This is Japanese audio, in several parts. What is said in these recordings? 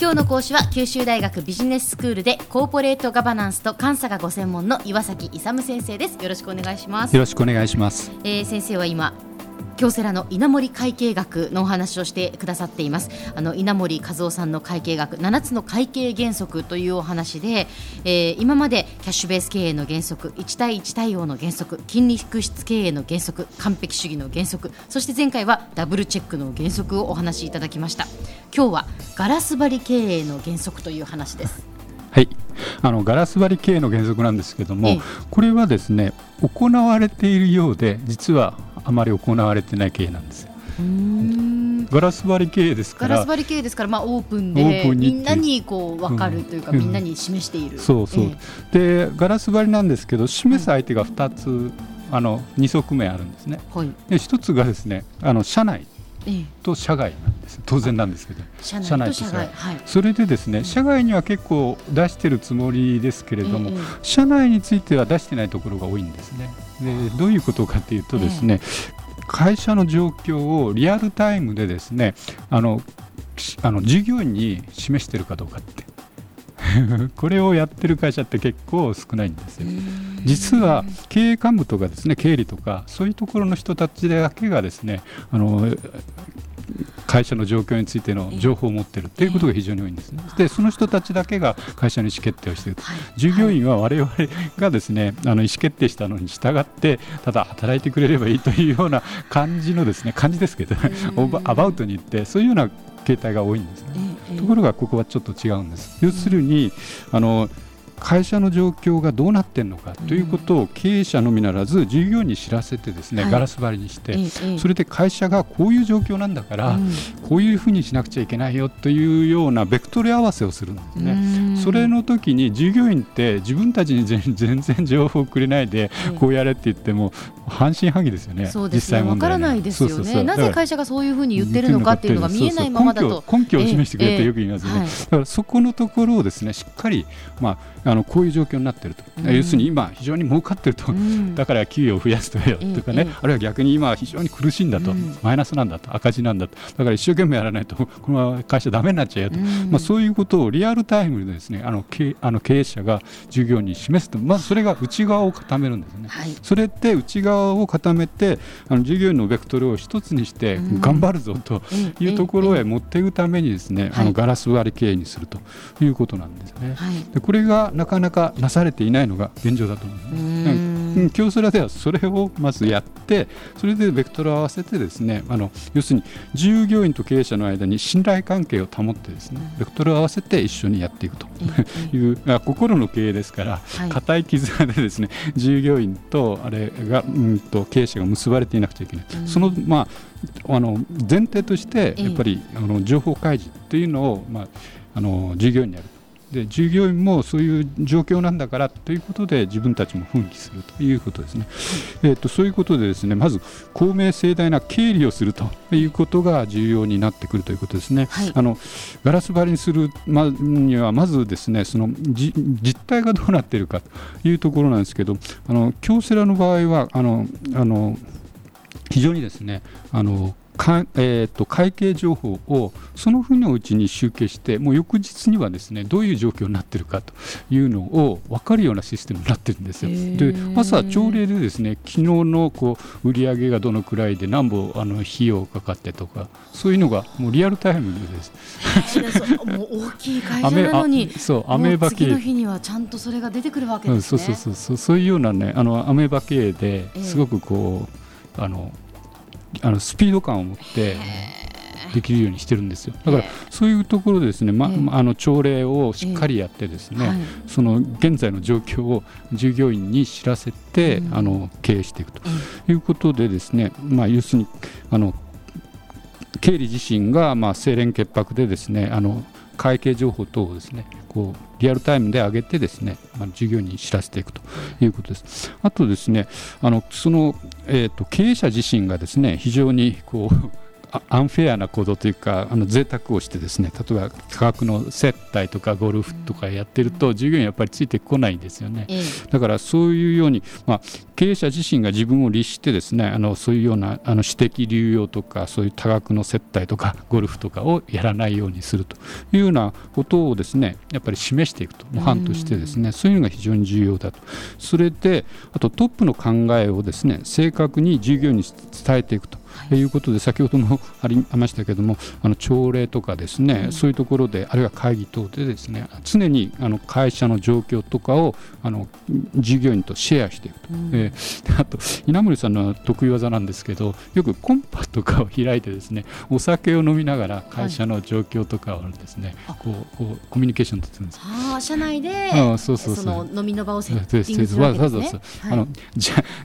今日の講師は九州大学ビジネススクールでコーポレートガバナンスと監査がご専門の岩崎勇先生です。よろしくお願いします。よろしくお願いします、えー、先生は今京セラの稲森会計学のお話をしてくださっています。あの稲森和夫さんの会計学7つの会計原則というお話で、えー、今までキャッシュベース経営の原則1対1対応の原則金利複出経営の原則完璧主義の原則そして前回はダブルチェックの原則をお話しいただきました。今日はガラス張り経営の原則という話です。はい。あのガラス張り経営の原則なんですけども、これはですね行われているようで実はあまり行われてない経営なんですよ。ガラス張り経営ですからガラス張り経営ですから、まあ、オープンでみんなにこう分かるというか、うん、みんなに示している、そうそう、えー、でガラス張りなんですけど示す相手が2つ、あの2側面あるんですね、はい、で1つがですねあの社内と社外なんです。当然なんですけど。社内と社外、はい、それでですね社外には結構出してるつもりですけれども、社内については出してないところが多いんですね。でどういうことかというとですね、会社の状況をリアルタイムでですねあのあの従業員に示しているかどうかって これをやってる会社って結構少ないんですよ。実は経営幹部とかですね経理とかそういうところの人たちだけがですねあの会社の状況についての情報を持っているということが非常に多いんですね。でその人たちだけが会社の意思決定をしている、はい、従業員は我々がですねあの意思決定したのに従ってただ働いてくれればいいというような感じのですね感じですけどアバウトに言ってそういうような形態が多いんですね。ところがここはちょっと違うんです。要するにあの会社の状況がどうなっているのかということを経営者のみならず従業員に知らせてですね、ガラス張りにして、それで会社がこういう状況なんだから、こういうふうにしなくちゃいけないよというようなベクトル合わせをするんですね。それの時に従業員って自分たちに全然情報をくれないでこうやれって言っても半信半疑ですよね。そうですね。わからないですよね。なぜ会社がそういうふうに言ってるのかっていうのが見えないままだと。根拠を示してくれとよく言いますね。だからそこのところをですねしっかりまああのこういう状況になっていると、うん、要するに今、非常に儲かっていると、うん、だから給与を増やすとよとかね、あるいは逆に今、非常に苦しいんだと、マイナスなんだと、赤字なんだと、だから一生懸命やらないと、この会社だめになっちゃうよと、まあ、そういうことをリアルタイムでですねあの経あの経営者が従業員に示すと、まずそれが内側を固めるんですね。はい、それって内側を固めてあの従業員のベクトルを一つにして頑張るぞというところへ持っていくためにですね、あのガラス割り経営にするということなんですね。でこれがなかなかなされていないのが現状だと思います。京セラではそれをまずやってそれでベクトルを合わせてですねあの要するに従業員と経営者の間に信頼関係を保ってですねベクトルを合わせて一緒にやっていくと。いう、心の経営ですから固、い、い絆でですね従業員とあれがうんと経営者が結ばれていなくちゃいけない、そのまああの前提としてやっぱり、あの情報開示っていうのをまああの従業員にやるで従業員もそういう状況なんだからということで自分たちも奮起するということですね、えーと、そういうことでですねまず公明正大な経理をするということが重要になってくるということですね、はい、あのガラス張りにするにはまずですねその実態がどうなっているかというところなんですけどあの京セラの場合はあのあの非常にですねあのか、えーと、会計情報をその日のうちに集計してもう翌日にはですねどういう状況になっているかというのを分かるようなシステムになってるんですよ。で朝朝礼でですね昨日のこう売上がどのくらいで何本あの費用かかってとかそういうのがもうリアルタイムでです。もう大きい会社なのにそうアメーバ系次の日にはちゃんとそれが出てくるわけですね。うん、そうそうそうそうそういうようなねあのアメーバ系ですごくこう、あのあのスピード感を持ってできるようにしてるんですよ。だからそういうところでですね、ま、あの朝礼をしっかりやってですね、その現在の状況を従業員に知らせて、あの経営していくということでですね、まあ、要するにあの経理自身がまあ清廉潔白でですねあの会計情報等をですねこうリアルタイムで上げてですね、まあ、従業員に知らせていくということです。あとですねあのその、えーと、経営者自身がですね非常にこうアンフェアな行動というかあの贅沢をしてですね例えば価格の接待とかゴルフとかやってると、従業員やっぱりついてこないんですよね、だからそういうように、まあ、経営者自身が自分を律してですねあのそういうようなあの私的流用とかそういう多額の接待とかゴルフとかをやらないようにするというようなことをですねやっぱり示していくと模範としてですねそういうのが非常に重要だと。それであとトップの考えをですね正確に従業員に伝えていくとということで先ほどもありましたけれども あの朝礼とかですね、うん、そういうところであるいは会議等でですね常にあの会社の状況とかをあの従業員とシェアしていくと、うん、えー、あと稲森さんの得意技なんですけどよくコンパとかを開いてですねお酒を飲みながら会社の状況とかをですね、はい、こうこうコミュニケーションとってるんです。ああ社内であそうそうそう。飲みの場をセッティングするわけですね。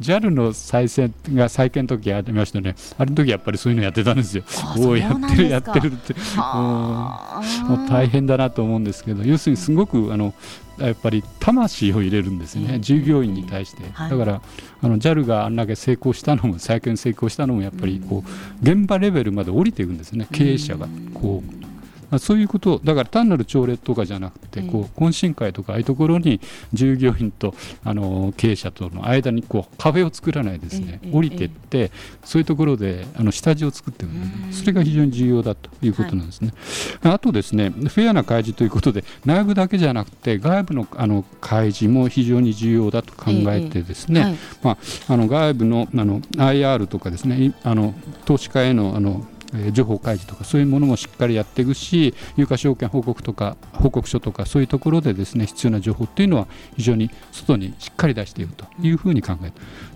JAL の再選が再建の時ありましたねあれの時やっぱりそういうのやってたんですよ。おおやってるやってるって。もう大変だなと思うんですけど要するにすごくあのやっぱり魂を入れるんですね、従業員に対して、だからあの JAL があんだけ成功したのも再建成功したのもやっぱりこう現場レベルまで降りていくんですね。経営者がこうまあ、そういうことだから単なる朝礼とかじゃなくて、こう懇親会とかああいうところに従業員とあの経営者との間にこう壁を作らないですね、降りていって、そういうところであの下地を作っていく、それが非常に重要だということなんですね。はい、あとですねフェアな開示ということで内部だけじゃなくて外部のあの開示も非常に重要だと考えてですね、はい、まあ、あの外部のあの IR とかですねあの投資家へのあのえ情報開示とかそういうものもしっかりやっていくし有価証券報告とか報告書とかそういうところでですね必要な情報っていうのは非常に外にしっかり出していくというふうに考え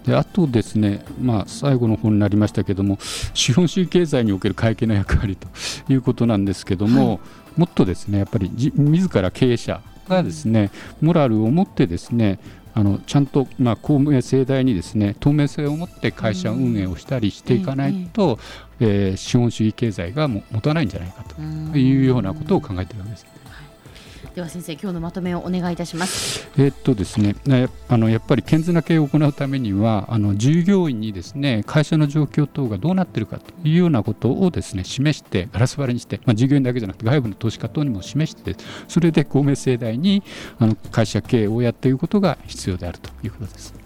であとですね、まあ、最後の本になりましたけども資本主義経済における会計の役割ということなんですけども、はい、もっとですねやっぱり自ら経営者がですねモラルを持ってですねあのちゃんと、まあ、公明正大にですね透明性を持って会社運営をしたりしていかないと、うん、えー、資本主義経済がも持たないんじゃないかというようなことを考えているわけです。では先生今日のまとめをお願いいたします。えっとですねあのやっぱり健全な経営を行うためにはあの従業員にですね会社の状況等がどうなっているかというようなことをですね示してガラス張りにして、まあ、従業員だけじゃなくて外部の投資家等にも示してそれで公明正大にあの会社経営をやっていくことが必要であるということです。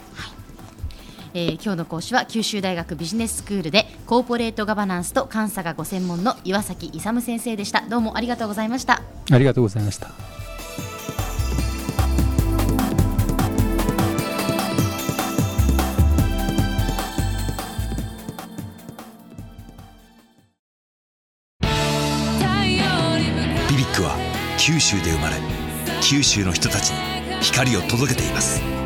えー、今日の講師は九州大学ビジネススクールでコーポレートガバナンスと監査がご専門の岩崎勇先生でした。どうもありがとうございました。ありがとうございました。ビビックは九州で生まれ九州の人たちに光を届けています。